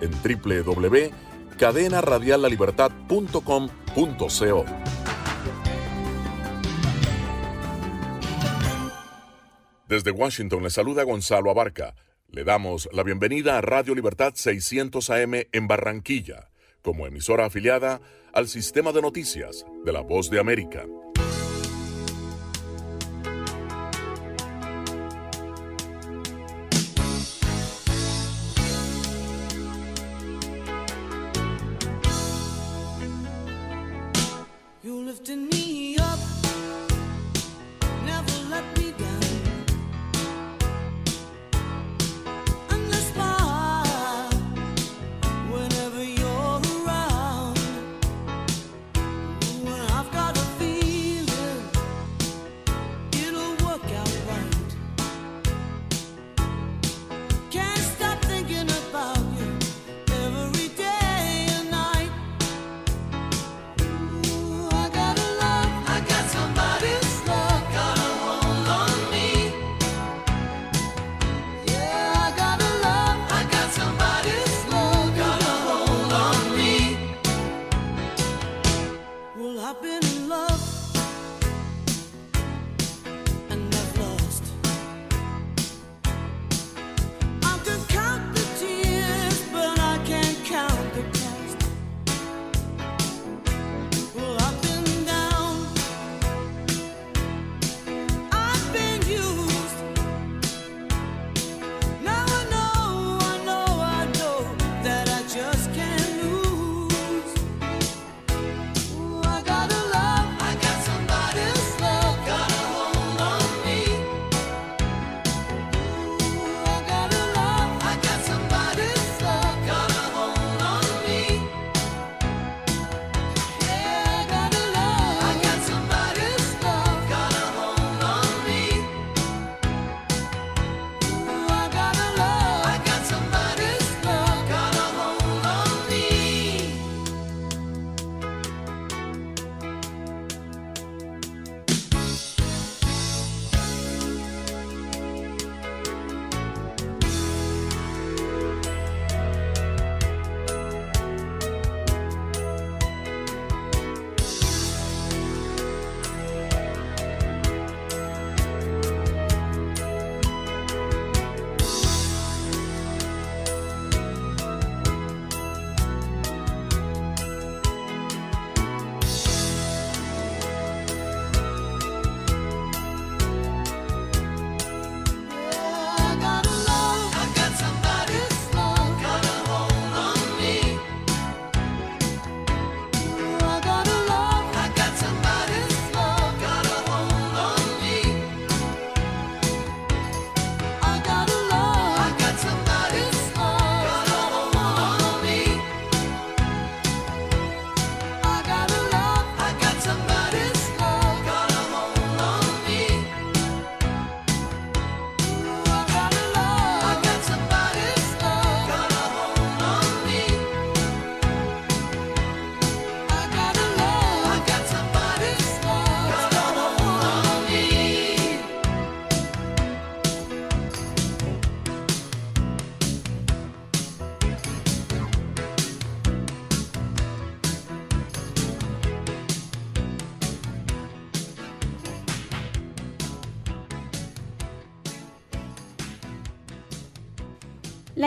en. Desde Washington le saluda Gonzalo Abarca. Le damos la bienvenida a Radio Libertad 600 AM en Barranquilla, como emisora afiliada al sistema de noticias de la Voz de América.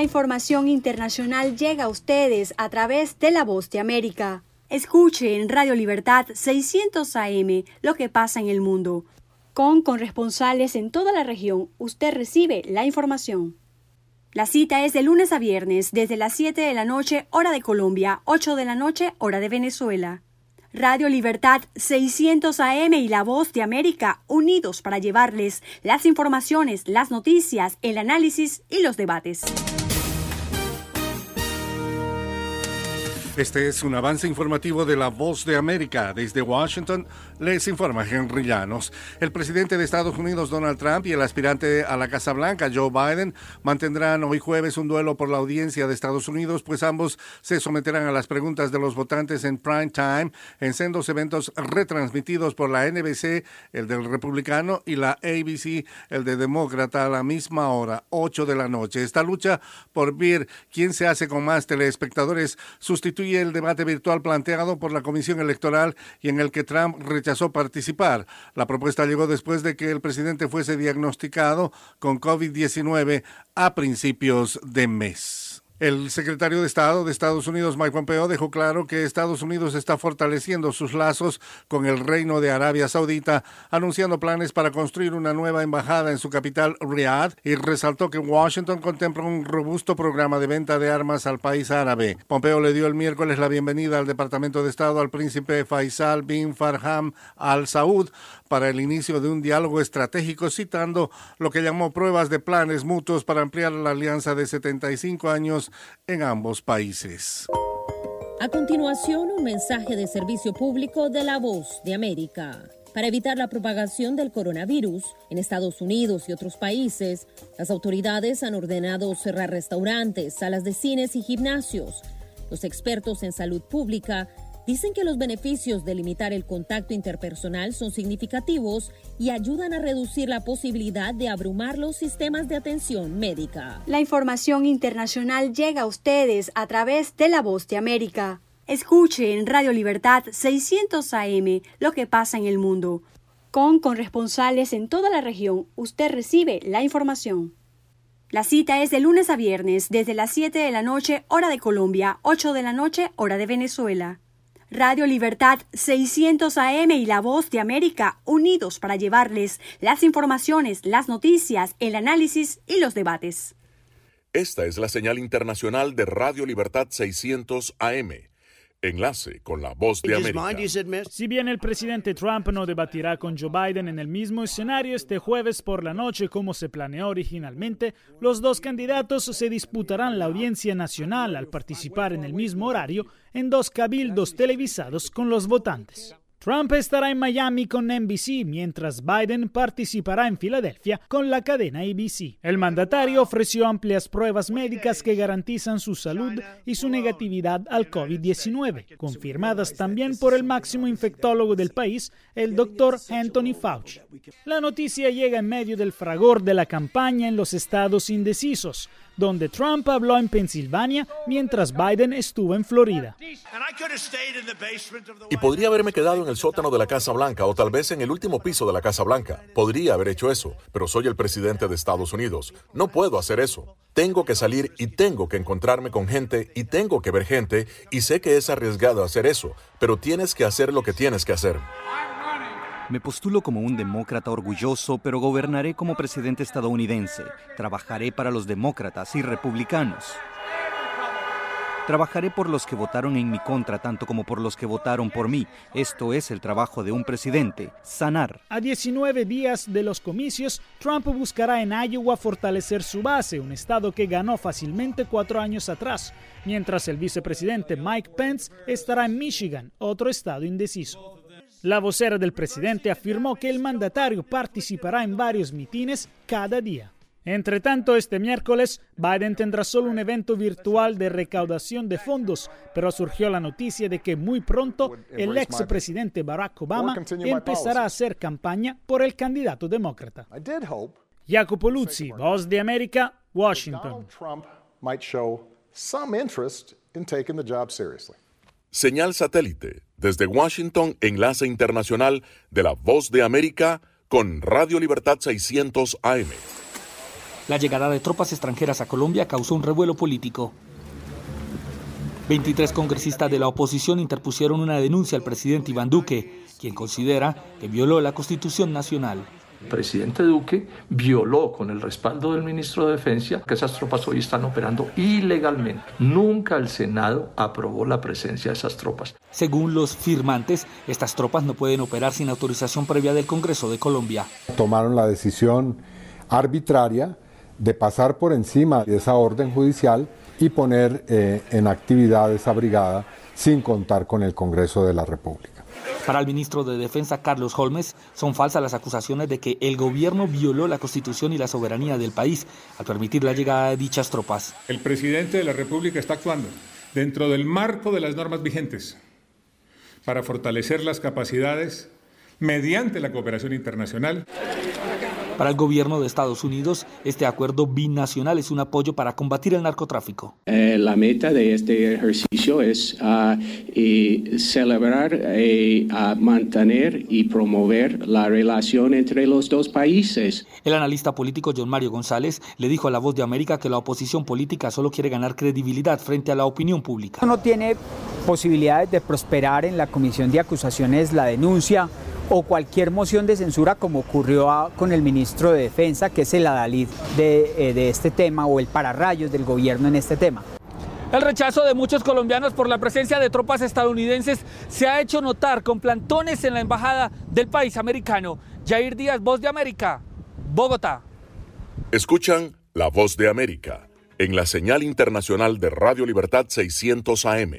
Información internacional llega a ustedes a través de La Voz de América. Escuche en Radio Libertad 600 AM lo que pasa en el mundo. Con corresponsales en toda la región, usted recibe la información. La cita es de lunes a viernes, desde las 7 de la noche, hora de Colombia, 8 de la noche, hora de Venezuela. Radio Libertad 600 AM y La Voz de América unidos para llevarles las informaciones, las noticias, el análisis y los debates. Este es un avance informativo de la Voz de América. Desde Washington les informa Henry Llanos. El presidente de Estados Unidos, Donald Trump, y el aspirante a la Casa Blanca, Joe Biden, mantendrán hoy jueves un duelo por la audiencia de Estados Unidos, pues ambos se someterán a las preguntas de los votantes en prime time en sendos eventos retransmitidos por la NBC, el del republicano, y la ABC, el de demócrata, a la misma hora, 8 de la noche. Esta lucha por ver quién se hace con más telespectadores sustituye el debate virtual planteado por la Comisión Electoral y en el que Trump rechazó participar. La propuesta llegó después de que el presidente fuese diagnosticado con COVID-19 a principios de mes. El secretario de Estado de Estados Unidos, Mike Pompeo, dejó claro que Estados Unidos está fortaleciendo sus lazos con el Reino de Arabia Saudita, anunciando planes para construir una nueva embajada en su capital, Riyadh, y resaltó que Washington contempla un robusto programa de venta de armas al país árabe. Pompeo le dio el miércoles la bienvenida al Departamento de Estado al príncipe Faisal bin Farham al Saud para el inicio de un diálogo estratégico, citando lo que llamó pruebas de planes mutuos para ampliar la alianza de 75 años en ambos países. A continuación, un mensaje de servicio público de la voz de América. Para evitar la propagación del coronavirus en Estados Unidos y otros países, las autoridades han ordenado cerrar restaurantes, salas de cines y gimnasios. Los expertos en salud pública Dicen que los beneficios de limitar el contacto interpersonal son significativos y ayudan a reducir la posibilidad de abrumar los sistemas de atención médica. La información internacional llega a ustedes a través de La Voz de América. Escuche en Radio Libertad 600 AM lo que pasa en el mundo. Con corresponsales en toda la región, usted recibe la información. La cita es de lunes a viernes, desde las 7 de la noche, hora de Colombia, 8 de la noche, hora de Venezuela. Radio Libertad 600 AM y La Voz de América unidos para llevarles las informaciones, las noticias, el análisis y los debates. Esta es la señal internacional de Radio Libertad 600 AM. Enlace con la voz de América. Si bien el presidente Trump no debatirá con Joe Biden en el mismo escenario este jueves por la noche como se planeó originalmente, los dos candidatos se disputarán la audiencia nacional al participar en el mismo horario en dos cabildos televisados con los votantes. Trump estará en Miami con NBC, mientras Biden participará en Filadelfia con la cadena ABC. El mandatario ofreció amplias pruebas médicas que garantizan su salud y su negatividad al COVID-19, confirmadas también por el máximo infectólogo del país, el doctor Anthony Fauci. La noticia llega en medio del fragor de la campaña en los estados indecisos, donde Trump habló en Pensilvania mientras Biden estuvo en Florida. Y podría haberme quedado en el sótano de la Casa Blanca o tal vez en el último piso de la Casa Blanca. Podría haber hecho eso, pero soy el presidente de Estados Unidos. No puedo hacer eso. Tengo que salir y tengo que encontrarme con gente y tengo que ver gente y sé que es arriesgado hacer eso, pero tienes que hacer lo que tienes que hacer. Me postulo como un demócrata orgulloso, pero gobernaré como presidente estadounidense. Trabajaré para los demócratas y republicanos. Trabajaré por los que votaron en mi contra tanto como por los que votaron por mí. Esto es el trabajo de un presidente, sanar. A 19 días de los comicios, Trump buscará en Iowa fortalecer su base, un estado que ganó fácilmente cuatro años atrás, mientras el vicepresidente Mike Pence estará en Michigan, otro estado indeciso. La vocera del presidente afirmó que el mandatario participará en varios mitines cada día. Entre tanto, este miércoles, Biden tendrá solo un evento virtual de recaudación de fondos, pero surgió la noticia de que muy pronto el ex presidente Barack Obama empezará a hacer campaña por el candidato demócrata. Jacopo Luzzi, Voz de América, Washington. Señal satélite desde Washington, enlace internacional de la Voz de América con Radio Libertad 600 AM. La llegada de tropas extranjeras a Colombia causó un revuelo político. 23 congresistas de la oposición interpusieron una denuncia al presidente Iván Duque, quien considera que violó la Constitución Nacional. El presidente Duque violó con el respaldo del ministro de Defensa que esas tropas hoy están operando ilegalmente. Nunca el Senado aprobó la presencia de esas tropas. Según los firmantes, estas tropas no pueden operar sin autorización previa del Congreso de Colombia. Tomaron la decisión arbitraria de pasar por encima de esa orden judicial y poner eh, en actividad esa brigada sin contar con el Congreso de la República. Para el ministro de Defensa Carlos Holmes, son falsas las acusaciones de que el gobierno violó la constitución y la soberanía del país al permitir la llegada de dichas tropas. El presidente de la República está actuando dentro del marco de las normas vigentes para fortalecer las capacidades mediante la cooperación internacional para el gobierno de Estados Unidos, este acuerdo binacional es un apoyo para combatir el narcotráfico. Eh, la meta de este ejercicio es uh, y celebrar y uh, mantener y promover la relación entre los dos países. El analista político John Mario González le dijo a La Voz de América que la oposición política solo quiere ganar credibilidad frente a la opinión pública. No tiene posibilidades de prosperar en la comisión de acusaciones la denuncia o cualquier moción de censura como ocurrió con el ministro de Defensa, que es el adalid de, eh, de este tema o el pararrayos del gobierno en este tema. El rechazo de muchos colombianos por la presencia de tropas estadounidenses se ha hecho notar con plantones en la embajada del país americano. Jair Díaz, Voz de América, Bogotá. Escuchan La Voz de América en la señal internacional de Radio Libertad 600 AM.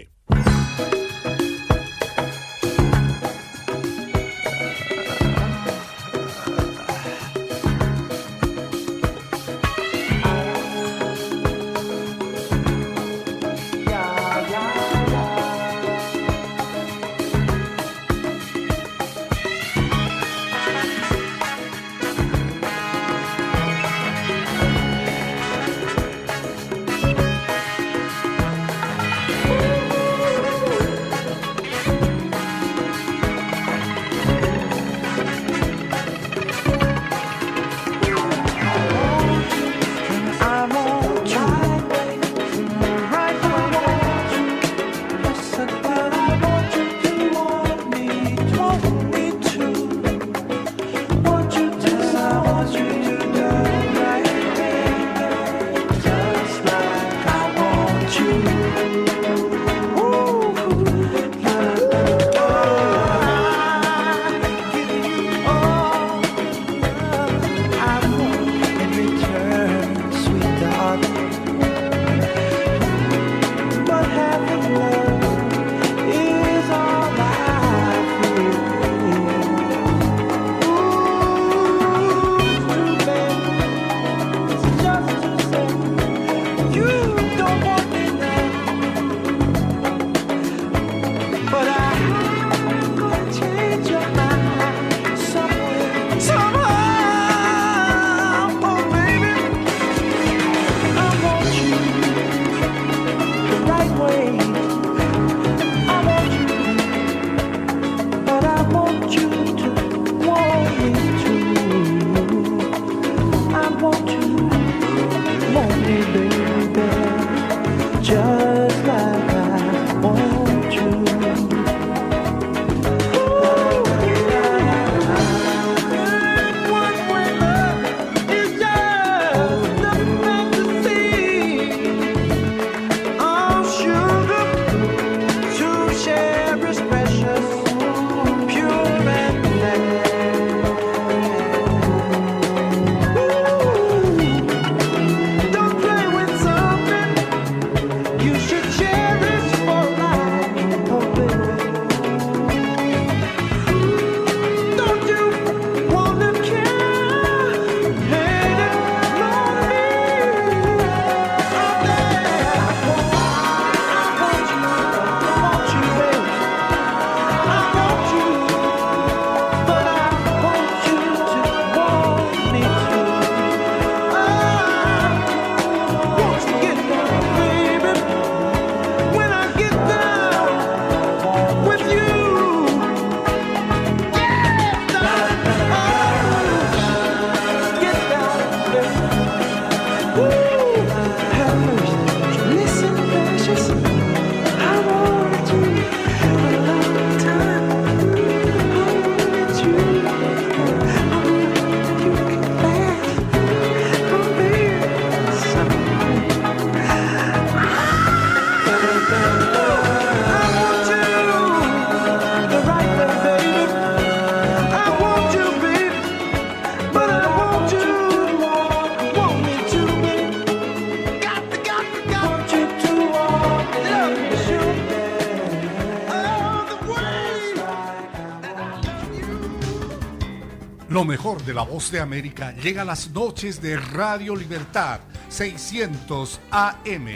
Voz de América llega a las noches de Radio Libertad 600 AM.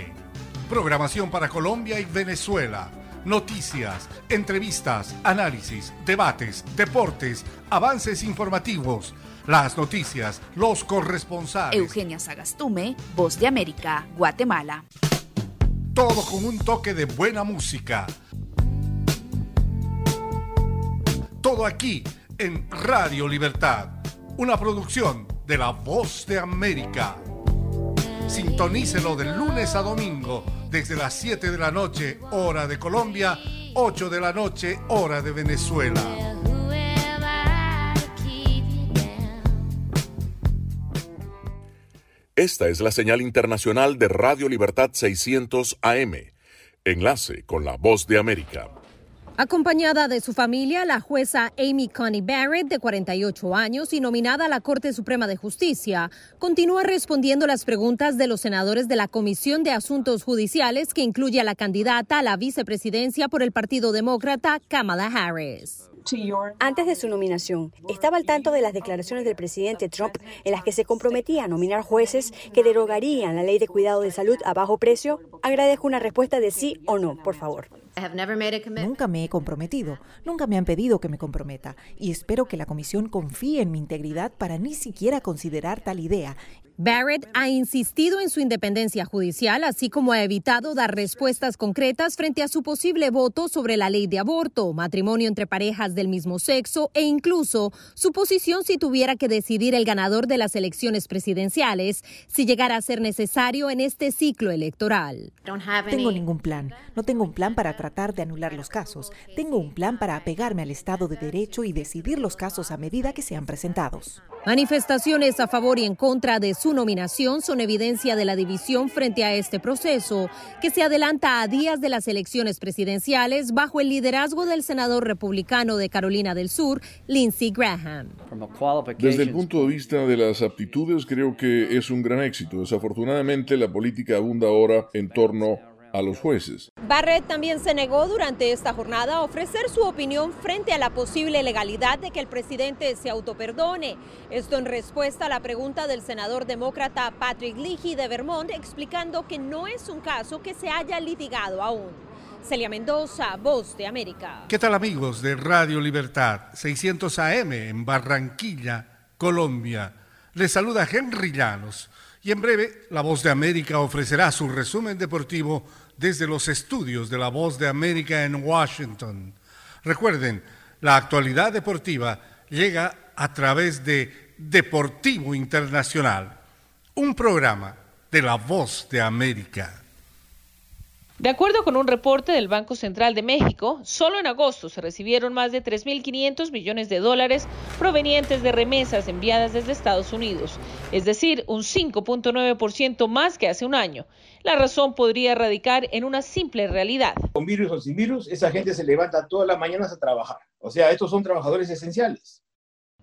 Programación para Colombia y Venezuela. Noticias, entrevistas, análisis, debates, deportes, avances informativos. Las noticias, los corresponsales. Eugenia Sagastume, Voz de América, Guatemala. Todo con un toque de buena música. Todo aquí en Radio Libertad, una producción de La Voz de América. Sintonícelo de lunes a domingo desde las 7 de la noche, hora de Colombia, 8 de la noche, hora de Venezuela. Esta es la señal internacional de Radio Libertad 600 AM. Enlace con la voz de América. Acompañada de su familia, la jueza Amy Coney Barrett, de 48 años y nominada a la Corte Suprema de Justicia, continúa respondiendo las preguntas de los senadores de la Comisión de Asuntos Judiciales, que incluye a la candidata a la vicepresidencia por el Partido Demócrata, Kamala Harris. Antes de su nominación, estaba al tanto de las declaraciones del presidente Trump en las que se comprometía a nominar jueces que derogarían la ley de cuidado de salud a bajo precio. Agradezco una respuesta de sí o no, por favor. Nunca me he comprometido, nunca me han pedido que me comprometa y espero que la comisión confíe en mi integridad para ni siquiera considerar tal idea Barrett ha insistido en su independencia judicial, así como ha evitado dar respuestas concretas frente a su posible voto sobre la ley de aborto, matrimonio entre parejas del mismo sexo e incluso su posición si tuviera que decidir el ganador de las elecciones presidenciales, si llegara a ser necesario en este ciclo electoral. No tengo ningún plan. No tengo un plan para tratar de anular los casos. Tengo un plan para apegarme al Estado de Derecho y decidir los casos a medida que sean presentados. Manifestaciones a favor y en contra de su nominación son evidencia de la división frente a este proceso, que se adelanta a días de las elecciones presidenciales bajo el liderazgo del senador republicano de Carolina del Sur, Lindsey Graham. Desde el punto de vista de las aptitudes, creo que es un gran éxito. Desafortunadamente, la política abunda ahora en torno a los jueces. Barrett también se negó durante esta jornada a ofrecer su opinión frente a la posible legalidad de que el presidente se autoperdone. Esto en respuesta a la pregunta del senador demócrata Patrick Leahy de Vermont, explicando que no es un caso que se haya litigado aún. Celia Mendoza, Voz de América. ¿Qué tal amigos de Radio Libertad 600 AM en Barranquilla, Colombia? Les saluda Henry Llanos. Y en breve, La Voz de América ofrecerá su resumen deportivo desde los estudios de La Voz de América en Washington. Recuerden, la actualidad deportiva llega a través de Deportivo Internacional, un programa de La Voz de América. De acuerdo con un reporte del Banco Central de México, solo en agosto se recibieron más de 3.500 millones de dólares provenientes de remesas enviadas desde Estados Unidos, es decir, un 5.9% más que hace un año. La razón podría radicar en una simple realidad. Con virus o sin virus, esa gente se levanta todas las mañanas a trabajar. O sea, estos son trabajadores esenciales.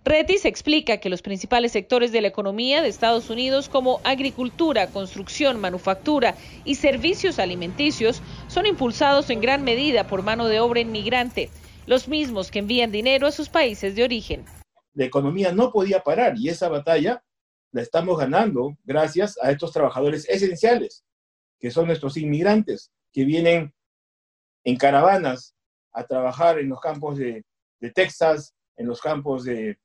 Retis explica que los principales sectores de la economía de Estados Unidos como agricultura, construcción, manufactura y servicios alimenticios son impulsados en gran medida por mano de obra inmigrante, los mismos que envían dinero a sus países de origen. La economía no podía parar y esa batalla la estamos ganando gracias a estos trabajadores esenciales, que son nuestros inmigrantes, que vienen en caravanas a trabajar en los campos de, de Texas, en los campos de,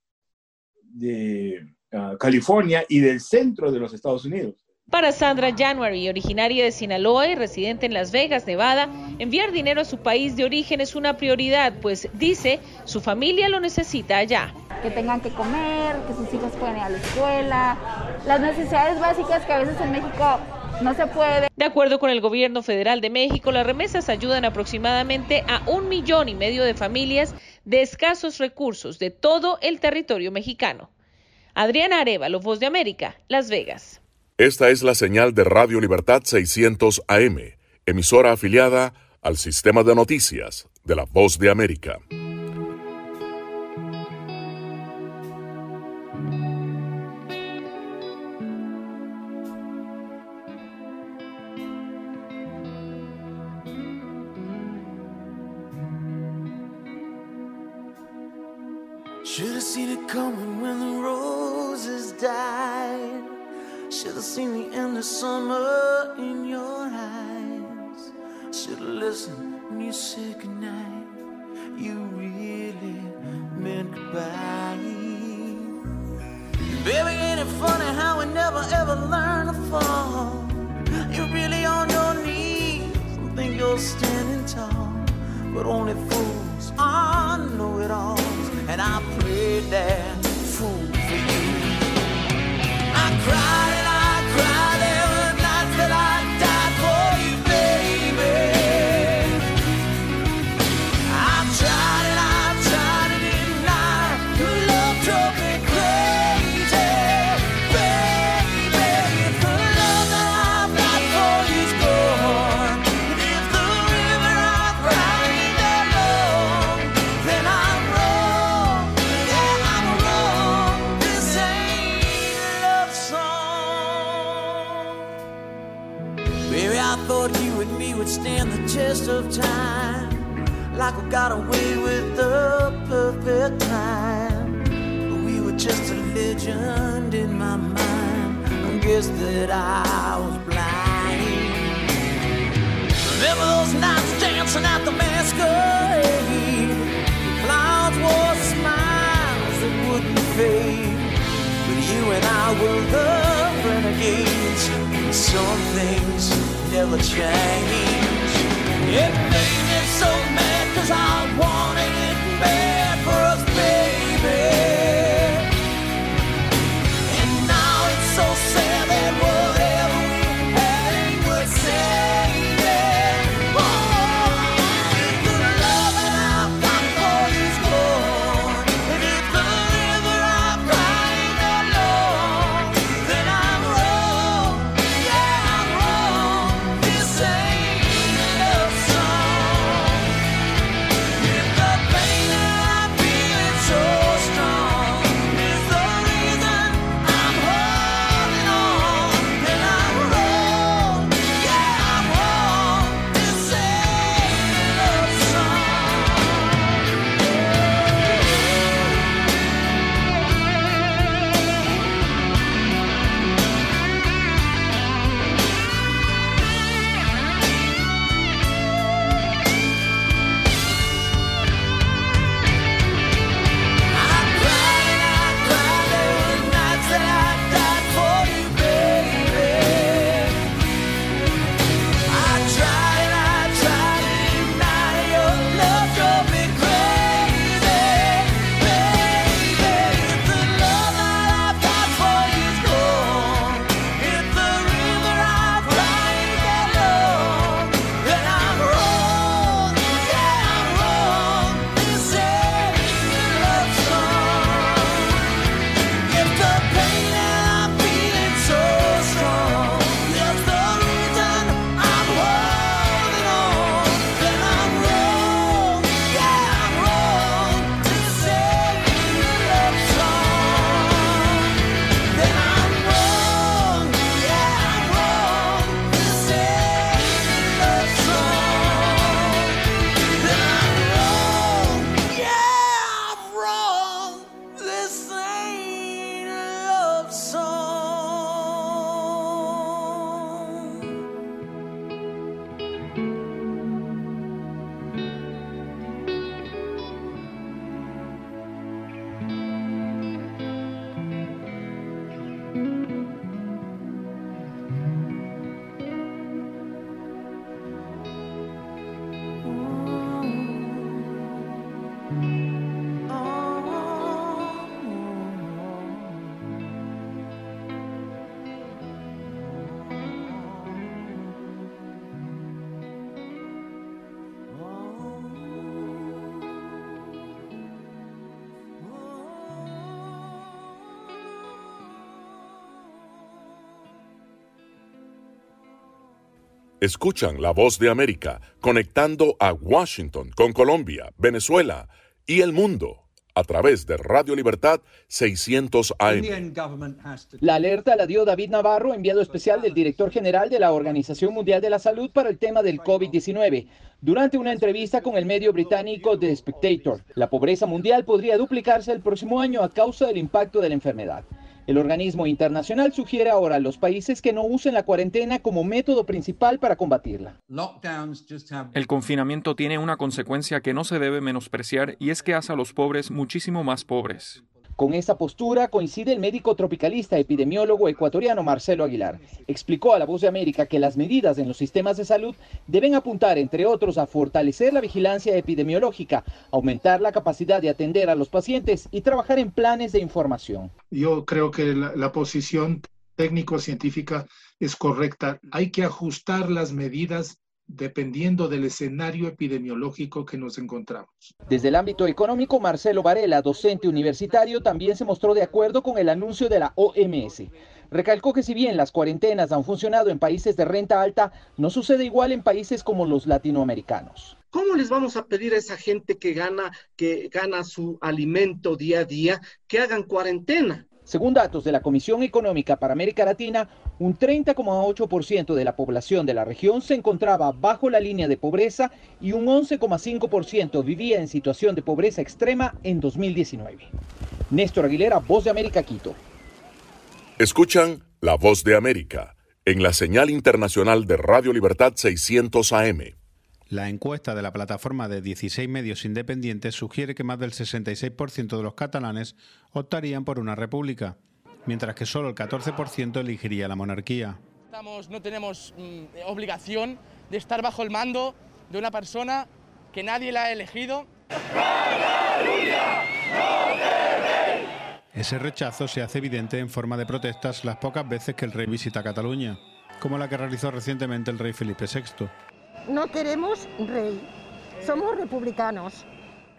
de uh, California y del centro de los Estados Unidos. Para Sandra January, originaria de Sinaloa y residente en Las Vegas, Nevada, enviar dinero a su país de origen es una prioridad, pues dice su familia lo necesita allá. Que tengan que comer, que sus hijos puedan ir a la escuela, las necesidades básicas que a veces en México no se puede. De acuerdo con el gobierno federal de México, las remesas ayudan aproximadamente a un millón y medio de familias de escasos recursos de todo el territorio mexicano. Adriana Arevalo, Voz de América, Las Vegas. Esta es la señal de Radio Libertad 600 AM, emisora afiliada al sistema de noticias de la Voz de América. Devil's nights dancing at the masquerade. Clouds wore smiles that wouldn't fade. But you and I were the renegades. And some things never change. It made me so mad cause I wanted it bad. Escuchan la voz de América conectando a Washington con Colombia, Venezuela y el mundo a través de Radio Libertad 600 AM. La alerta la dio David Navarro, enviado especial del director general de la Organización Mundial de la Salud para el tema del COVID-19, durante una entrevista con el medio británico The Spectator. La pobreza mundial podría duplicarse el próximo año a causa del impacto de la enfermedad. El organismo internacional sugiere ahora a los países que no usen la cuarentena como método principal para combatirla. El confinamiento tiene una consecuencia que no se debe menospreciar y es que hace a los pobres muchísimo más pobres. Con esa postura coincide el médico tropicalista epidemiólogo ecuatoriano Marcelo Aguilar. Explicó a La Voz de América que las medidas en los sistemas de salud deben apuntar, entre otros, a fortalecer la vigilancia epidemiológica, aumentar la capacidad de atender a los pacientes y trabajar en planes de información. Yo creo que la, la posición técnico-científica es correcta. Hay que ajustar las medidas dependiendo del escenario epidemiológico que nos encontramos. Desde el ámbito económico, Marcelo Varela, docente universitario, también se mostró de acuerdo con el anuncio de la OMS. Recalcó que si bien las cuarentenas han funcionado en países de renta alta, no sucede igual en países como los latinoamericanos. ¿Cómo les vamos a pedir a esa gente que gana, que gana su alimento día a día, que hagan cuarentena? Según datos de la Comisión Económica para América Latina, un 30,8% de la población de la región se encontraba bajo la línea de pobreza y un 11,5% vivía en situación de pobreza extrema en 2019. Néstor Aguilera, Voz de América, Quito. Escuchan La Voz de América en la señal internacional de Radio Libertad 600 AM. La encuesta de la plataforma de 16 medios independientes sugiere que más del 66% de los catalanes optarían por una república, mientras que solo el 14% elegiría la monarquía. Estamos, no tenemos mm, obligación de estar bajo el mando de una persona que nadie la ha elegido. Ese rechazo se hace evidente en forma de protestas las pocas veces que el rey visita Cataluña, como la que realizó recientemente el rey Felipe VI. No queremos rey, somos republicanos.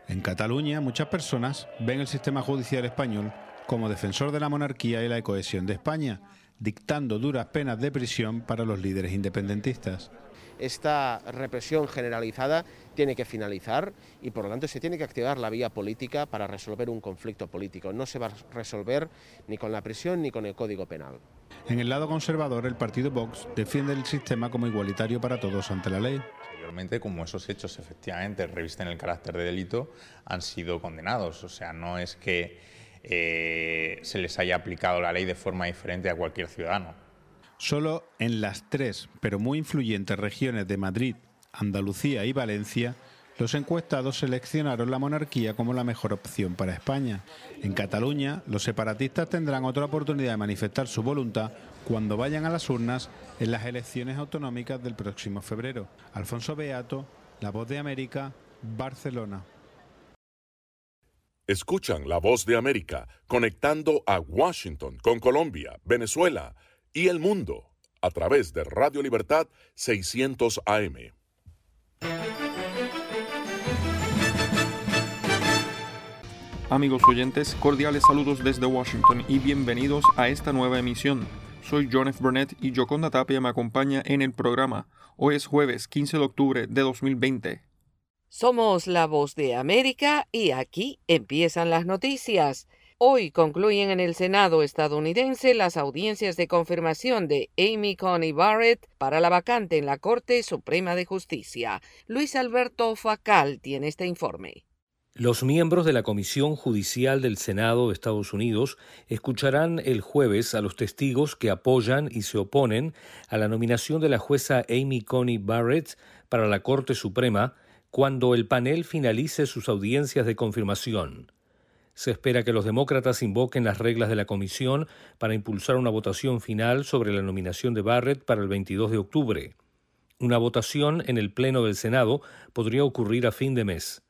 En Cataluña, muchas personas ven el sistema judicial español como defensor de la monarquía y la cohesión de España, dictando duras penas de prisión para los líderes independentistas. Esta represión generalizada tiene que finalizar y por lo tanto se tiene que activar la vía política para resolver un conflicto político. No se va a resolver ni con la prisión ni con el Código Penal. En el lado conservador, el partido Vox defiende el sistema como igualitario para todos ante la ley. Mayormente, como esos hechos efectivamente revisten el carácter de delito, han sido condenados. O sea, no es que eh, se les haya aplicado la ley de forma diferente a cualquier ciudadano. Solo en las tres, pero muy influyentes regiones de Madrid, Andalucía y Valencia, los encuestados seleccionaron la monarquía como la mejor opción para España. En Cataluña, los separatistas tendrán otra oportunidad de manifestar su voluntad cuando vayan a las urnas en las elecciones autonómicas del próximo febrero. Alfonso Beato, La Voz de América, Barcelona. Escuchan la voz de América conectando a Washington con Colombia, Venezuela y el mundo a través de Radio Libertad 600 AM. Amigos oyentes, cordiales saludos desde Washington y bienvenidos a esta nueva emisión. Soy John F. Burnett y Joconda Tapia me acompaña en el programa. Hoy es jueves 15 de octubre de 2020. Somos la voz de América y aquí empiezan las noticias. Hoy concluyen en el Senado estadounidense las audiencias de confirmación de Amy Coney Barrett para la vacante en la Corte Suprema de Justicia. Luis Alberto Facal tiene este informe. Los miembros de la Comisión Judicial del Senado de Estados Unidos escucharán el jueves a los testigos que apoyan y se oponen a la nominación de la jueza Amy Coney Barrett para la Corte Suprema cuando el panel finalice sus audiencias de confirmación. Se espera que los demócratas invoquen las reglas de la comisión para impulsar una votación final sobre la nominación de Barrett para el 22 de octubre. Una votación en el Pleno del Senado podría ocurrir a fin de mes.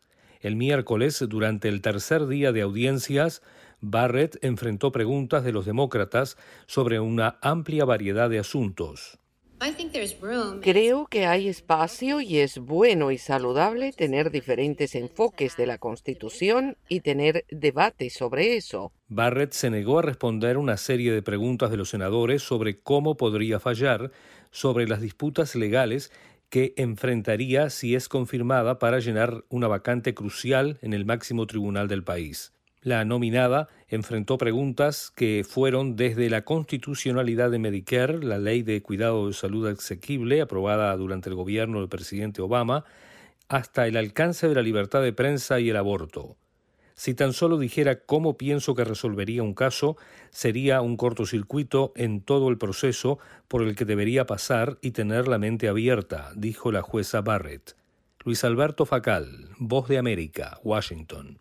El miércoles, durante el tercer día de audiencias, Barrett enfrentó preguntas de los demócratas sobre una amplia variedad de asuntos. Creo que hay espacio y es bueno y saludable tener diferentes enfoques de la Constitución y tener debates sobre eso. Barrett se negó a responder una serie de preguntas de los senadores sobre cómo podría fallar sobre las disputas legales que enfrentaría si es confirmada para llenar una vacante crucial en el máximo tribunal del país. La nominada enfrentó preguntas que fueron desde la constitucionalidad de Medicare, la ley de cuidado de salud asequible aprobada durante el gobierno del presidente Obama, hasta el alcance de la libertad de prensa y el aborto. Si tan solo dijera cómo pienso que resolvería un caso, sería un cortocircuito en todo el proceso por el que debería pasar y tener la mente abierta, dijo la jueza Barrett. Luis Alberto Facal, Voz de América, Washington.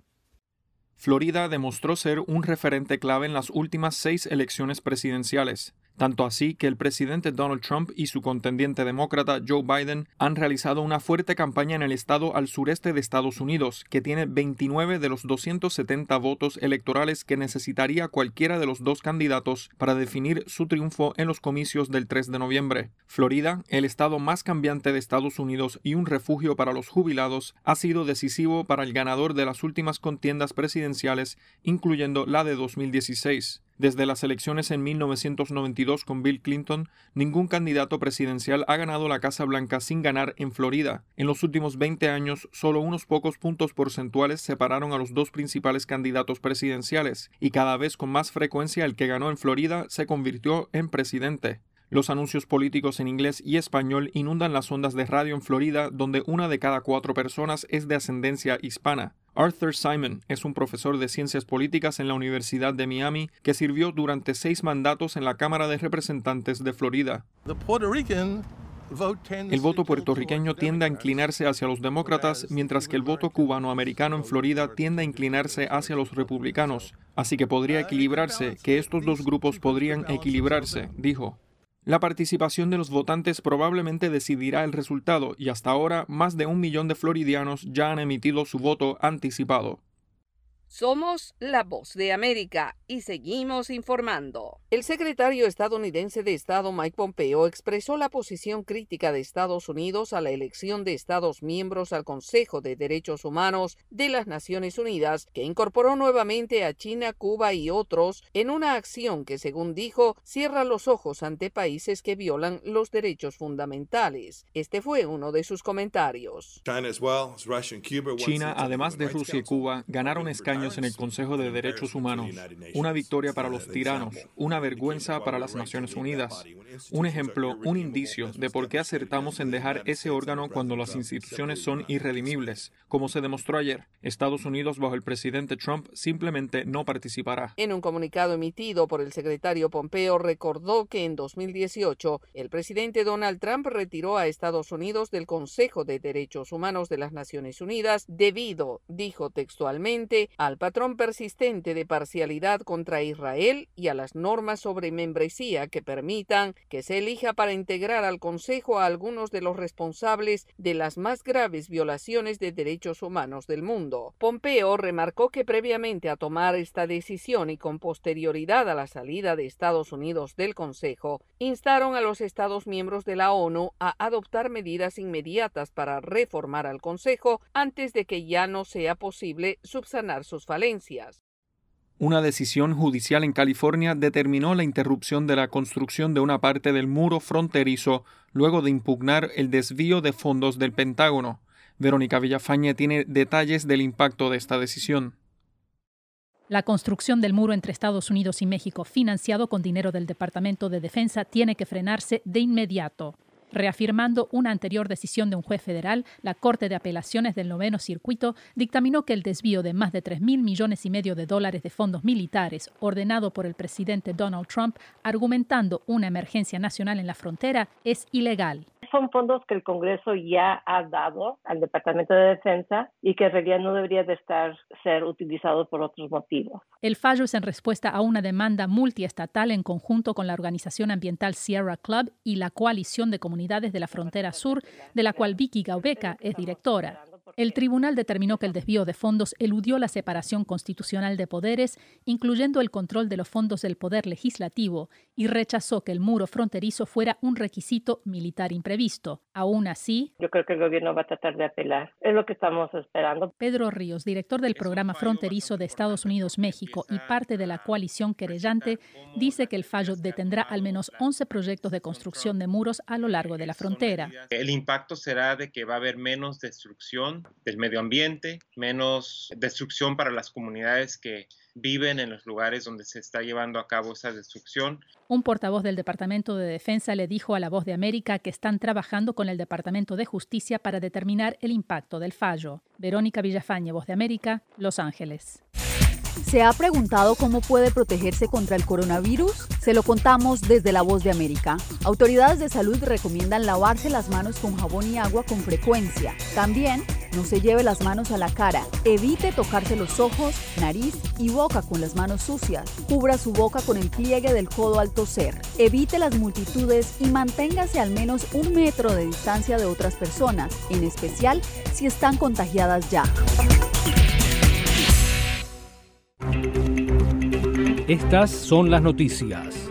Florida demostró ser un referente clave en las últimas seis elecciones presidenciales, tanto así que el presidente Donald Trump y su contendiente demócrata Joe Biden han realizado una fuerte campaña en el estado al sureste de Estados Unidos, que tiene 29 de los 270 votos electorales que necesitaría cualquiera de los dos candidatos para definir su triunfo en los comicios del 3 de noviembre. Florida, el estado más cambiante de Estados Unidos y un refugio para los jubilados, ha sido decisivo para el ganador de las últimas contiendas presidenciales, incluyendo la de 2016. Desde las elecciones en 1992 con Bill Clinton, ningún candidato presidencial ha ganado la Casa Blanca sin ganar en Florida. En los últimos 20 años, solo unos pocos puntos porcentuales separaron a los dos principales candidatos presidenciales, y cada vez con más frecuencia el que ganó en Florida se convirtió en presidente. Los anuncios políticos en inglés y español inundan las ondas de radio en Florida, donde una de cada cuatro personas es de ascendencia hispana. Arthur Simon es un profesor de ciencias políticas en la Universidad de Miami que sirvió durante seis mandatos en la Cámara de Representantes de Florida. El voto puertorriqueño tiende a inclinarse hacia los demócratas, mientras que el voto cubano-americano en Florida tiende a inclinarse hacia los republicanos. Así que podría equilibrarse, que estos dos grupos podrían equilibrarse, dijo. La participación de los votantes probablemente decidirá el resultado y hasta ahora más de un millón de floridianos ya han emitido su voto anticipado. Somos la voz de América y seguimos informando. El secretario estadounidense de Estado Mike Pompeo expresó la posición crítica de Estados Unidos a la elección de Estados miembros al Consejo de Derechos Humanos de las Naciones Unidas, que incorporó nuevamente a China, Cuba y otros en una acción que, según dijo, cierra los ojos ante países que violan los derechos fundamentales. Este fue uno de sus comentarios. China, además de Rusia y Cuba, ganaron escaños en el Consejo de Derechos Humanos, una victoria para los tiranos, una vergüenza para las Naciones Unidas, un ejemplo, un indicio de por qué acertamos en dejar ese órgano cuando las instituciones son irredimibles. Como se demostró ayer, Estados Unidos bajo el presidente Trump simplemente no participará. En un comunicado emitido por el secretario Pompeo recordó que en 2018 el presidente Donald Trump retiró a Estados Unidos del Consejo de Derechos Humanos de las Naciones Unidas debido, dijo textualmente, al patrón persistente de parcialidad contra Israel y a las normas sobre membresía que permitan que se elija para integrar al Consejo a algunos de los responsables de las más graves violaciones de derechos humanos del mundo. Pompeo remarcó que previamente a tomar esta decisión y con posterioridad a la salida de Estados Unidos del Consejo, instaron a los Estados miembros de la ONU a adoptar medidas inmediatas para reformar al Consejo antes de que ya no sea posible subsanar sus falencias. Una decisión judicial en California determinó la interrupción de la construcción de una parte del muro fronterizo luego de impugnar el desvío de fondos del Pentágono. Verónica Villafañe tiene detalles del impacto de esta decisión. La construcción del muro entre Estados Unidos y México, financiado con dinero del Departamento de Defensa, tiene que frenarse de inmediato. Reafirmando una anterior decisión de un juez federal, la Corte de Apelaciones del Noveno Circuito dictaminó que el desvío de más de 3 mil millones y medio de dólares de fondos militares ordenado por el presidente Donald Trump, argumentando una emergencia nacional en la frontera, es ilegal son fondos que el Congreso ya ha dado al Departamento de Defensa y que en realidad no debería de estar ser utilizados por otros motivos. El fallo es en respuesta a una demanda multiestatal en conjunto con la organización ambiental Sierra Club y la coalición de comunidades de la frontera sur, de la cual Vicky Gaubeca es directora. El tribunal determinó que el desvío de fondos eludió la separación constitucional de poderes, incluyendo el control de los fondos del poder legislativo, y rechazó que el muro fronterizo fuera un requisito militar imprevisto. Aún así, Yo creo que el gobierno va a tratar de apelar. Es lo que estamos esperando. Pedro Ríos, director del programa fronterizo de Estados Unidos-México y parte de la coalición querellante, dice que el fallo detendrá al menos 11 proyectos de construcción de muros a lo largo de la frontera. El impacto será de que va a haber menos destrucción del medio ambiente, menos destrucción para las comunidades que viven en los lugares donde se está llevando a cabo esa destrucción. Un portavoz del Departamento de Defensa le dijo a La Voz de América que están trabajando con el Departamento de Justicia para determinar el impacto del fallo. Verónica Villafañe, Voz de América, Los Ángeles. ¿Se ha preguntado cómo puede protegerse contra el coronavirus? Se lo contamos desde La Voz de América. Autoridades de salud recomiendan lavarse las manos con jabón y agua con frecuencia. También no se lleve las manos a la cara. Evite tocarse los ojos, nariz y boca con las manos sucias. Cubra su boca con el pliegue del codo al toser. Evite las multitudes y manténgase al menos un metro de distancia de otras personas, en especial si están contagiadas ya. Estas son las noticias.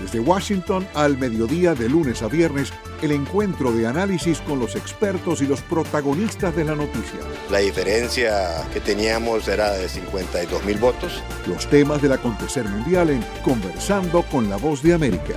Desde Washington al mediodía de lunes a viernes, el encuentro de análisis con los expertos y los protagonistas de la noticia. La diferencia que teníamos era de 52 mil votos. Los temas del acontecer mundial en Conversando con la Voz de América.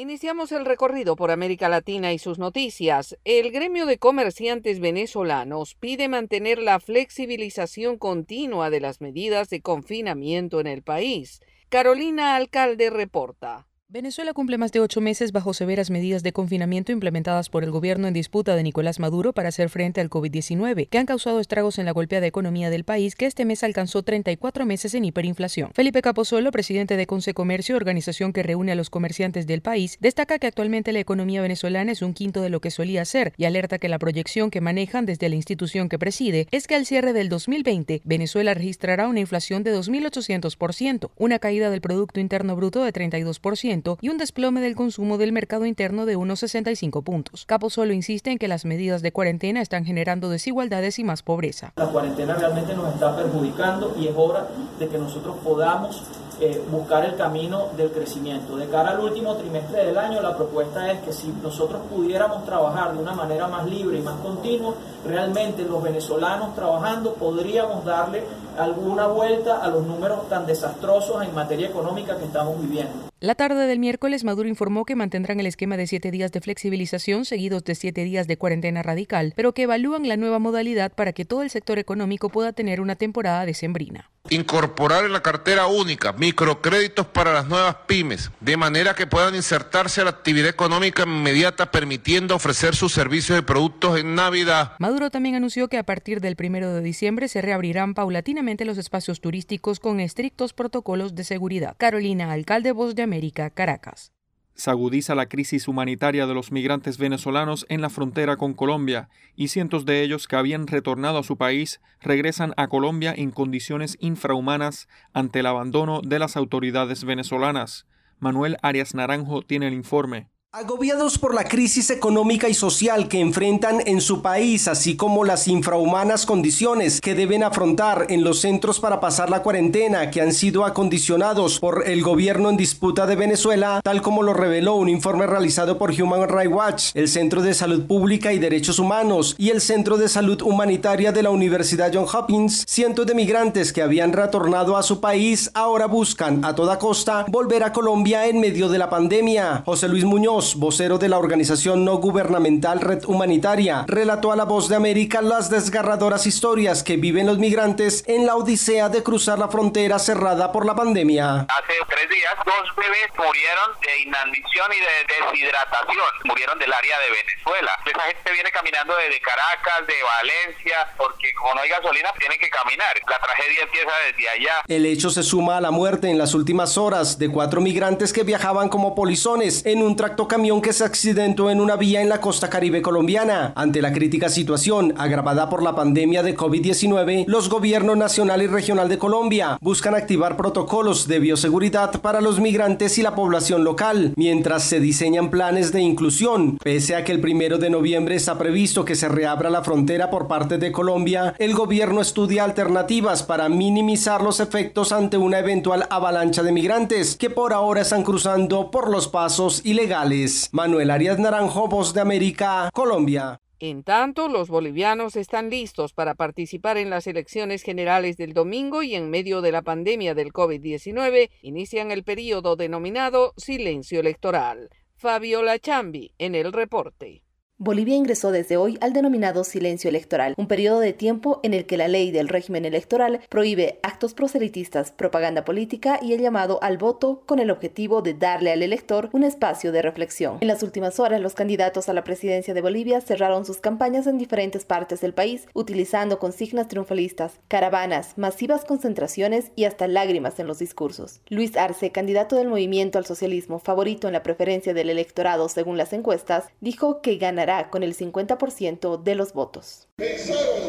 Iniciamos el recorrido por América Latina y sus noticias. El gremio de comerciantes venezolanos pide mantener la flexibilización continua de las medidas de confinamiento en el país. Carolina Alcalde reporta. Venezuela cumple más de ocho meses bajo severas medidas de confinamiento implementadas por el gobierno en disputa de Nicolás Maduro para hacer frente al COVID-19, que han causado estragos en la golpeada economía del país, que este mes alcanzó 34 meses en hiperinflación. Felipe Capozolo, presidente de Conce Comercio, organización que reúne a los comerciantes del país, destaca que actualmente la economía venezolana es un quinto de lo que solía ser y alerta que la proyección que manejan desde la institución que preside es que al cierre del 2020 Venezuela registrará una inflación de 2.800%, una caída del Producto Interno Bruto de 32%, y un desplome del consumo del mercado interno de unos 65 puntos. Capo solo insiste en que las medidas de cuarentena están generando desigualdades y más pobreza. La cuarentena realmente nos está perjudicando y es hora de que nosotros podamos eh, buscar el camino del crecimiento. De cara al último trimestre del año, la propuesta es que si nosotros pudiéramos trabajar de una manera más libre y más continua, realmente los venezolanos trabajando podríamos darle alguna vuelta a los números tan desastrosos en materia económica que estamos viviendo. La tarde del miércoles, Maduro informó que mantendrán el esquema de siete días de flexibilización seguidos de siete días de cuarentena radical, pero que evalúan la nueva modalidad para que todo el sector económico pueda tener una temporada decembrina. Incorporar en la cartera única microcréditos para las nuevas pymes, de manera que puedan insertarse a la actividad económica inmediata, permitiendo ofrecer sus servicios y productos en Navidad. Maduro también anunció que a partir del primero de diciembre se reabrirán paulatinamente los espacios turísticos con estrictos protocolos de seguridad. Carolina, alcalde Voz de América, Caracas. Se agudiza la crisis humanitaria de los migrantes venezolanos en la frontera con Colombia y cientos de ellos que habían retornado a su país regresan a Colombia en condiciones infrahumanas ante el abandono de las autoridades venezolanas. Manuel Arias Naranjo tiene el informe. Agobiados por la crisis económica y social que enfrentan en su país, así como las infrahumanas condiciones que deben afrontar en los centros para pasar la cuarentena que han sido acondicionados por el gobierno en disputa de Venezuela, tal como lo reveló un informe realizado por Human Rights Watch, el Centro de Salud Pública y Derechos Humanos y el Centro de Salud Humanitaria de la Universidad John Hopkins, cientos de migrantes que habían retornado a su país ahora buscan a toda costa volver a Colombia en medio de la pandemia. José Luis Muñoz vocero de la organización no gubernamental Red Humanitaria, relató a La Voz de América las desgarradoras historias que viven los migrantes en la odisea de cruzar la frontera cerrada por la pandemia. Hace tres días, dos bebés murieron de inanición y de deshidratación. Murieron del área de Venezuela. Esa gente viene caminando desde Caracas, de Valencia, porque como no hay gasolina, tienen que caminar. La tragedia empieza desde allá. El hecho se suma a la muerte en las últimas horas de cuatro migrantes que viajaban como polizones en un tracto camión que se accidentó en una vía en la costa caribe colombiana. Ante la crítica situación agravada por la pandemia de COVID-19, los gobiernos nacional y regional de Colombia buscan activar protocolos de bioseguridad para los migrantes y la población local, mientras se diseñan planes de inclusión. Pese a que el primero de noviembre está previsto que se reabra la frontera por parte de Colombia, el gobierno estudia alternativas para minimizar los efectos ante una eventual avalancha de migrantes que por ahora están cruzando por los pasos ilegales. Manuel Arias Naranjo, Voz de América, Colombia. En tanto, los bolivianos están listos para participar en las elecciones generales del domingo y en medio de la pandemia del COVID-19 inician el periodo denominado silencio electoral. Fabiola Chambi en el reporte. Bolivia ingresó desde hoy al denominado silencio electoral, un periodo de tiempo en el que la ley del régimen electoral prohíbe actos proselitistas, propaganda política y el llamado al voto con el objetivo de darle al elector un espacio de reflexión. En las últimas horas, los candidatos a la presidencia de Bolivia cerraron sus campañas en diferentes partes del país, utilizando consignas triunfalistas, caravanas, masivas concentraciones y hasta lágrimas en los discursos. Luis Arce, candidato del movimiento al socialismo favorito en la preferencia del electorado según las encuestas, dijo que ganará con el 50% de los votos. Pensaron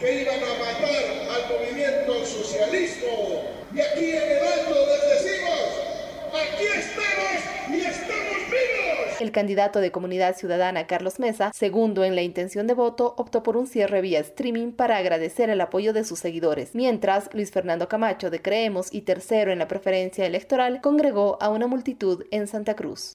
que iban a matar al movimiento y aquí en el alto les decimos, aquí estamos y estamos vivos. El candidato de Comunidad Ciudadana, Carlos Mesa, segundo en la intención de voto, optó por un cierre vía streaming para agradecer el apoyo de sus seguidores, mientras Luis Fernando Camacho de Creemos y tercero en la preferencia electoral congregó a una multitud en Santa Cruz.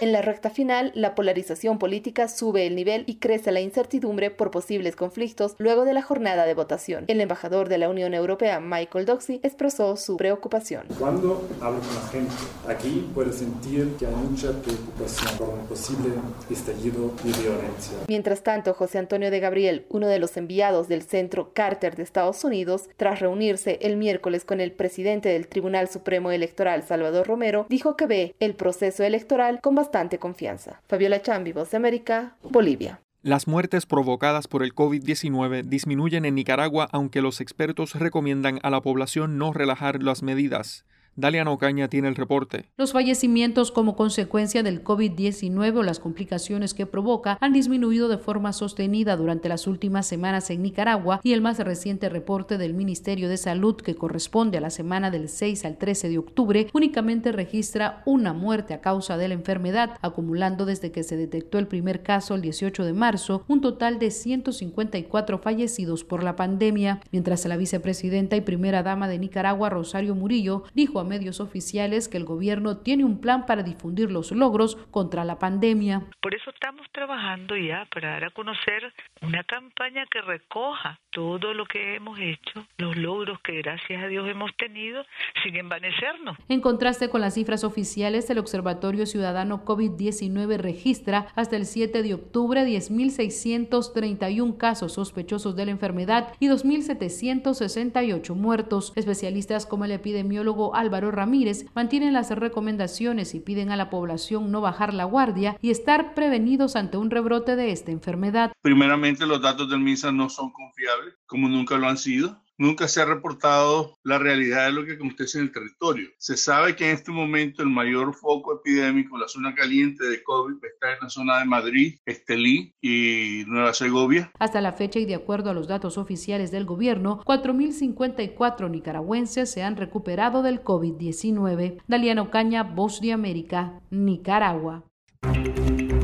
En la recta final, la polarización política sube el nivel y crece la incertidumbre por posibles conflictos luego de la jornada de votación. El embajador de la Unión Europea, Michael Doxy, expresó su preocupación. Cuando hablo con la gente aquí, puedo sentir que hay mucha preocupación por un posible estallido de violencia. Mientras tanto, José Antonio de Gabriel, uno de los enviados del Centro Carter de Estados Unidos, tras reunirse el miércoles con el presidente del Tribunal Supremo Electoral, Salvador Romero, dijo que ve el proceso electoral con bastante confianza. Fabiola Chambi, Voz de América, Bolivia. Las muertes provocadas por el COVID-19 disminuyen en Nicaragua aunque los expertos recomiendan a la población no relajar las medidas. Dalia Ocaña tiene el reporte. Los fallecimientos como consecuencia del COVID-19 o las complicaciones que provoca han disminuido de forma sostenida durante las últimas semanas en Nicaragua y el más reciente reporte del Ministerio de Salud que corresponde a la semana del 6 al 13 de octubre únicamente registra una muerte a causa de la enfermedad, acumulando desde que se detectó el primer caso el 18 de marzo un total de 154 fallecidos por la pandemia, mientras la vicepresidenta y primera dama de Nicaragua, Rosario Murillo, dijo a medios oficiales que el gobierno tiene un plan para difundir los logros contra la pandemia. Por eso estamos trabajando ya para dar a conocer una campaña que recoja todo lo que hemos hecho, los logros que gracias a Dios hemos tenido, sin envanecernos. En contraste con las cifras oficiales, el Observatorio Ciudadano COVID-19 registra hasta el 7 de octubre 10.631 casos sospechosos de la enfermedad y 2.768 muertos. Especialistas como el epidemiólogo Álvaro Ramírez mantienen las recomendaciones y piden a la población no bajar la guardia y estar prevenidos ante un rebrote de esta enfermedad. Primeramente, los datos del MISA no son confiables, como nunca lo han sido. Nunca se ha reportado la realidad de lo que acontece en el territorio. Se sabe que en este momento el mayor foco epidémico, la zona caliente de COVID, está en la zona de Madrid, Estelí y Nueva Segovia. Hasta la fecha y de acuerdo a los datos oficiales del gobierno, 4.054 nicaragüenses se han recuperado del COVID-19. Daliano Caña, Voz de América, Nicaragua.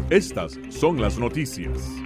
Estas son las noticias.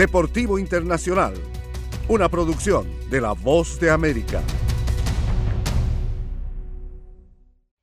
Deportivo Internacional, una producción de La Voz de América.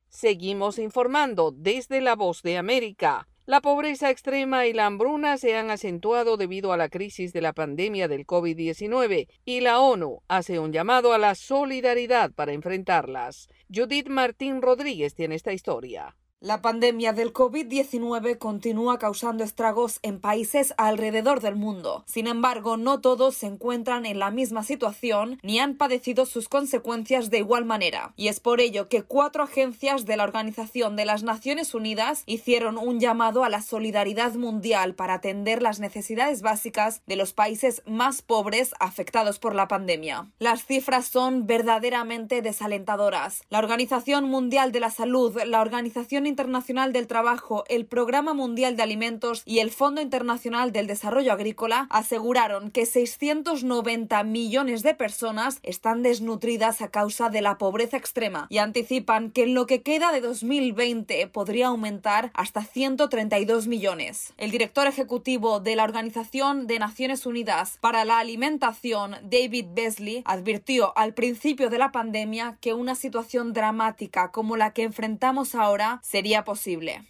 Seguimos informando desde La Voz de América. La pobreza extrema y la hambruna se han acentuado debido a la crisis de la pandemia del COVID-19 y la ONU hace un llamado a la solidaridad para enfrentarlas. Judith Martín Rodríguez tiene esta historia. La pandemia del COVID-19 continúa causando estragos en países alrededor del mundo. Sin embargo, no todos se encuentran en la misma situación ni han padecido sus consecuencias de igual manera. Y es por ello que cuatro agencias de la Organización de las Naciones Unidas hicieron un llamado a la solidaridad mundial para atender las necesidades básicas de los países más pobres afectados por la pandemia. Las cifras son verdaderamente desalentadoras. La Organización Mundial de la Salud, la Organización Internacional del Trabajo, el Programa Mundial de Alimentos y el Fondo Internacional del Desarrollo Agrícola aseguraron que 690 millones de personas están desnutridas a causa de la pobreza extrema y anticipan que en lo que queda de 2020 podría aumentar hasta 132 millones. El director ejecutivo de la Organización de Naciones Unidas para la Alimentación, David Beasley, advirtió al principio de la pandemia que una situación dramática como la que enfrentamos ahora se sería posible.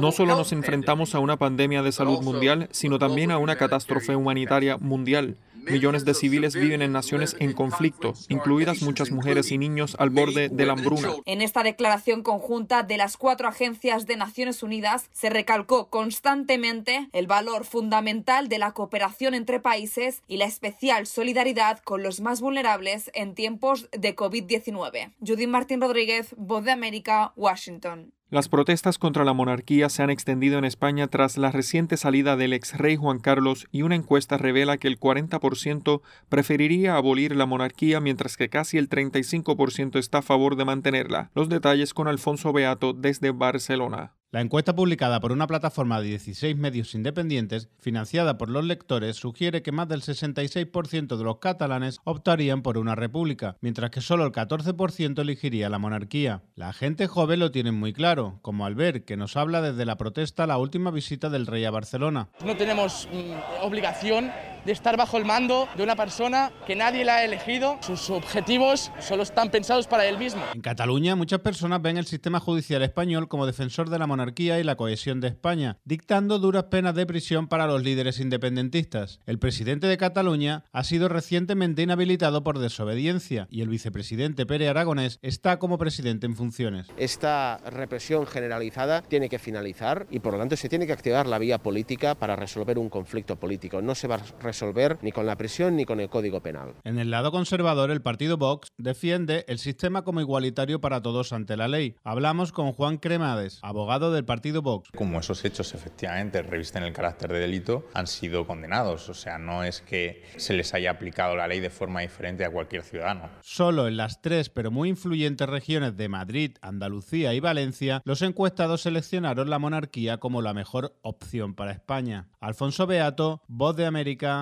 No solo nos enfrentamos a una pandemia de salud mundial, sino también a una catástrofe humanitaria mundial. Millones de civiles viven en naciones en conflicto, incluidas muchas mujeres y niños al borde de la hambruna. En esta declaración conjunta de las cuatro agencias de Naciones Unidas se recalcó constantemente el valor fundamental de la cooperación entre países y la especial solidaridad con los más vulnerables en tiempos de COVID-19. Judith Martín Rodríguez, Voz de América, Washington. Las protestas contra la monarquía se han extendido en España tras la reciente salida del ex rey Juan Carlos y una encuesta revela que el 40% preferiría abolir la monarquía mientras que casi el 35% está a favor de mantenerla. Los detalles con Alfonso Beato desde Barcelona. La encuesta publicada por una plataforma de 16 medios independientes, financiada por los lectores, sugiere que más del 66% de los catalanes optarían por una república, mientras que solo el 14% elegiría la monarquía. La gente joven lo tiene muy claro, como al ver que nos habla desde la protesta la última visita del rey a Barcelona. No tenemos mm, obligación de estar bajo el mando de una persona que nadie la ha elegido. Sus objetivos solo están pensados para él mismo. En Cataluña, muchas personas ven el sistema judicial español como defensor de la monarquía y la cohesión de España, dictando duras penas de prisión para los líderes independentistas. El presidente de Cataluña ha sido recientemente inhabilitado por desobediencia y el vicepresidente Pere Aragonés está como presidente en funciones. Esta represión generalizada tiene que finalizar y por lo tanto se tiene que activar la vía política para resolver un conflicto político. No se va a resolver ni con la prisión ni con el Código Penal. En el lado conservador, el partido Vox defiende el sistema como igualitario para todos ante la ley. Hablamos con Juan Cremades, abogado del partido Vox. Como esos hechos efectivamente revisten el carácter de delito, han sido condenados. O sea, no es que se les haya aplicado la ley de forma diferente a cualquier ciudadano. Solo en las tres pero muy influyentes regiones de Madrid, Andalucía y Valencia, los encuestados seleccionaron la monarquía como la mejor opción para España. Alfonso Beato, Voz de América,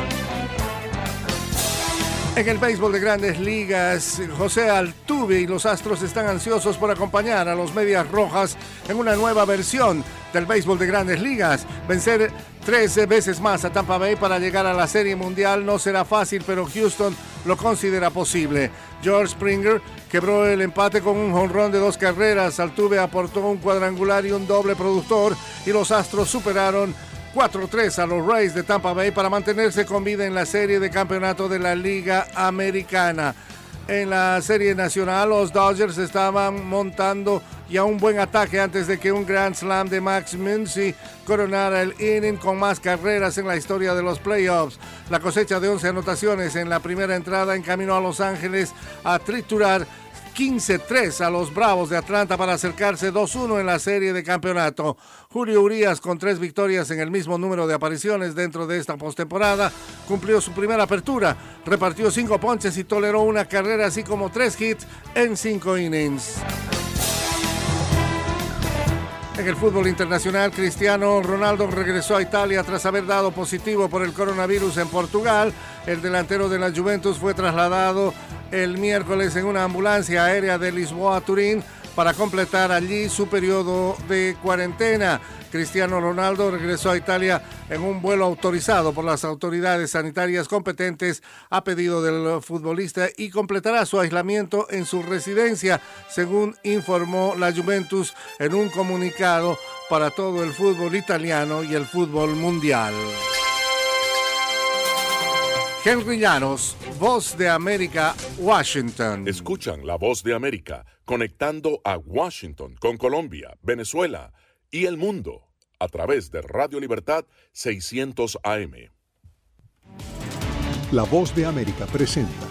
En el béisbol de grandes ligas, José Altuve y los Astros están ansiosos por acompañar a los Medias Rojas en una nueva versión del béisbol de grandes ligas. Vencer 13 veces más a Tampa Bay para llegar a la Serie Mundial no será fácil, pero Houston lo considera posible. George Springer quebró el empate con un jonrón de dos carreras. Altuve aportó un cuadrangular y un doble productor y los Astros superaron 4-3 a los Rays de Tampa Bay para mantenerse con vida en la serie de campeonato de la Liga Americana. En la serie nacional, los Dodgers estaban montando ya un buen ataque antes de que un Grand Slam de Max Muncy coronara el inning con más carreras en la historia de los playoffs. La cosecha de 11 anotaciones en la primera entrada encaminó a Los Ángeles a triturar 15-3 a los Bravos de Atlanta para acercarse 2-1 en la serie de campeonato. Julio Urias, con tres victorias en el mismo número de apariciones dentro de esta postemporada, cumplió su primera apertura, repartió cinco ponches y toleró una carrera, así como tres hits en cinco innings. En el fútbol internacional, Cristiano Ronaldo regresó a Italia tras haber dado positivo por el coronavirus en Portugal. El delantero de la Juventus fue trasladado el miércoles en una ambulancia aérea de Lisboa a Turín para completar allí su periodo de cuarentena. Cristiano Ronaldo regresó a Italia en un vuelo autorizado por las autoridades sanitarias competentes a pedido del futbolista y completará su aislamiento en su residencia, según informó la Juventus en un comunicado para todo el fútbol italiano y el fútbol mundial. Henry Llanos, Voz de América, Washington. Escuchan la Voz de América conectando a Washington con Colombia, Venezuela y el mundo a través de Radio Libertad 600 AM. La Voz de América presenta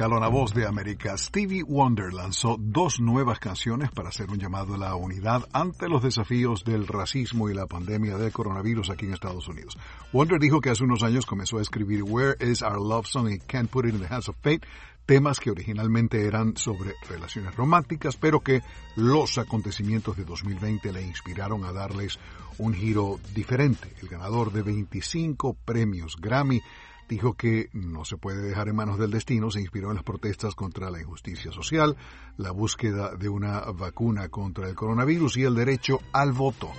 Escalona, voz de América. Stevie Wonder lanzó dos nuevas canciones para hacer un llamado a la unidad ante los desafíos del racismo y la pandemia del coronavirus aquí en Estados Unidos. Wonder dijo que hace unos años comenzó a escribir Where is Our Love Song y Can't Put It in the Hands of Fate, temas que originalmente eran sobre relaciones románticas, pero que los acontecimientos de 2020 le inspiraron a darles un giro diferente. El ganador de 25 premios Grammy dijo que no se puede dejar en manos del destino, se inspiró en las protestas contra la injusticia social, la búsqueda de una vacuna contra el coronavirus y el derecho al voto.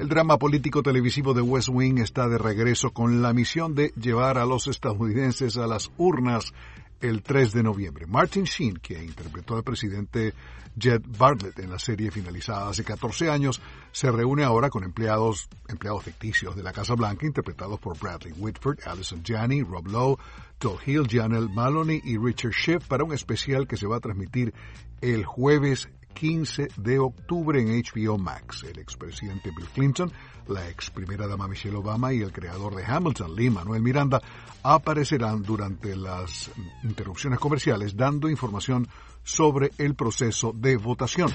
El drama político televisivo de West Wing está de regreso con la misión de llevar a los estadounidenses a las urnas el 3 de noviembre. Martin Sheen, que interpretó al presidente Jed Bartlett en la serie finalizada hace 14 años, se reúne ahora con empleados, empleados ficticios de la Casa Blanca, interpretados por Bradley Whitford, Allison Janney, Rob Lowe, Todd Hill, Janelle Maloney y Richard Schiff para un especial que se va a transmitir el jueves 15 de octubre en HBO Max. El expresidente Bill Clinton, la ex primera dama Michelle Obama y el creador de Hamilton, Lee Manuel Miranda, aparecerán durante las interrupciones comerciales dando información sobre el proceso de votación.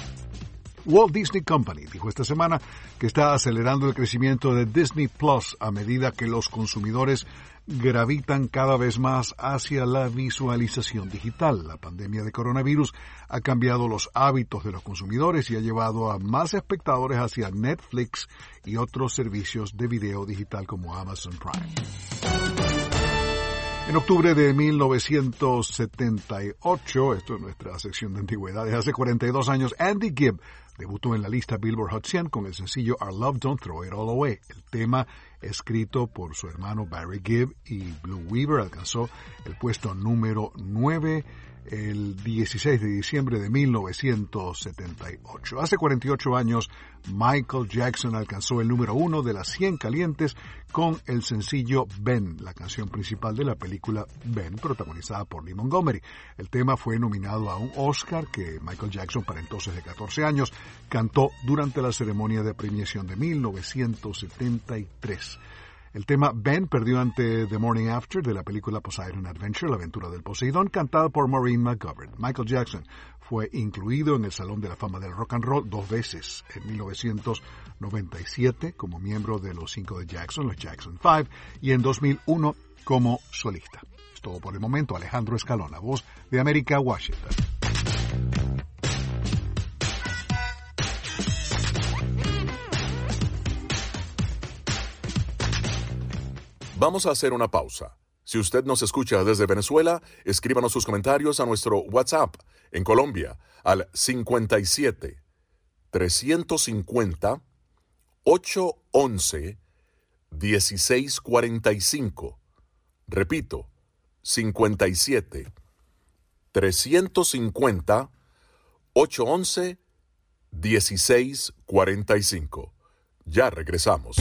Walt Disney Company dijo esta semana que está acelerando el crecimiento de Disney Plus a medida que los consumidores gravitan cada vez más hacia la visualización digital. La pandemia de coronavirus ha cambiado los hábitos de los consumidores y ha llevado a más espectadores hacia Netflix y otros servicios de video digital como Amazon Prime. En octubre de 1978, esto es nuestra sección de antigüedades, hace 42 años, Andy Gibb debutó en la lista Billboard Hot 100 con el sencillo Our Love Don't Throw It All Away. El tema, escrito por su hermano Barry Gibb y Blue Weaver, alcanzó el puesto número 9 el 16 de diciembre de 1978. Hace 48 años, Michael Jackson alcanzó el número uno de las 100 calientes con el sencillo Ben, la canción principal de la película Ben, protagonizada por Lee Montgomery. El tema fue nominado a un Oscar que Michael Jackson, para entonces de 14 años, cantó durante la ceremonia de premiación de 1973. El tema Ben perdió ante The Morning After de la película Poseidon Adventure, la aventura del Poseidón, cantada por Maureen McGovern. Michael Jackson fue incluido en el Salón de la Fama del Rock and Roll dos veces, en 1997 como miembro de los cinco de Jackson, los Jackson Five, y en 2001 como solista. Es todo por el momento. Alejandro Escalona, voz de América, Washington. Vamos a hacer una pausa. Si usted nos escucha desde Venezuela, escríbanos sus comentarios a nuestro WhatsApp en Colombia al 57 350 811 1645. Repito, 57 350 811 1645. Ya regresamos.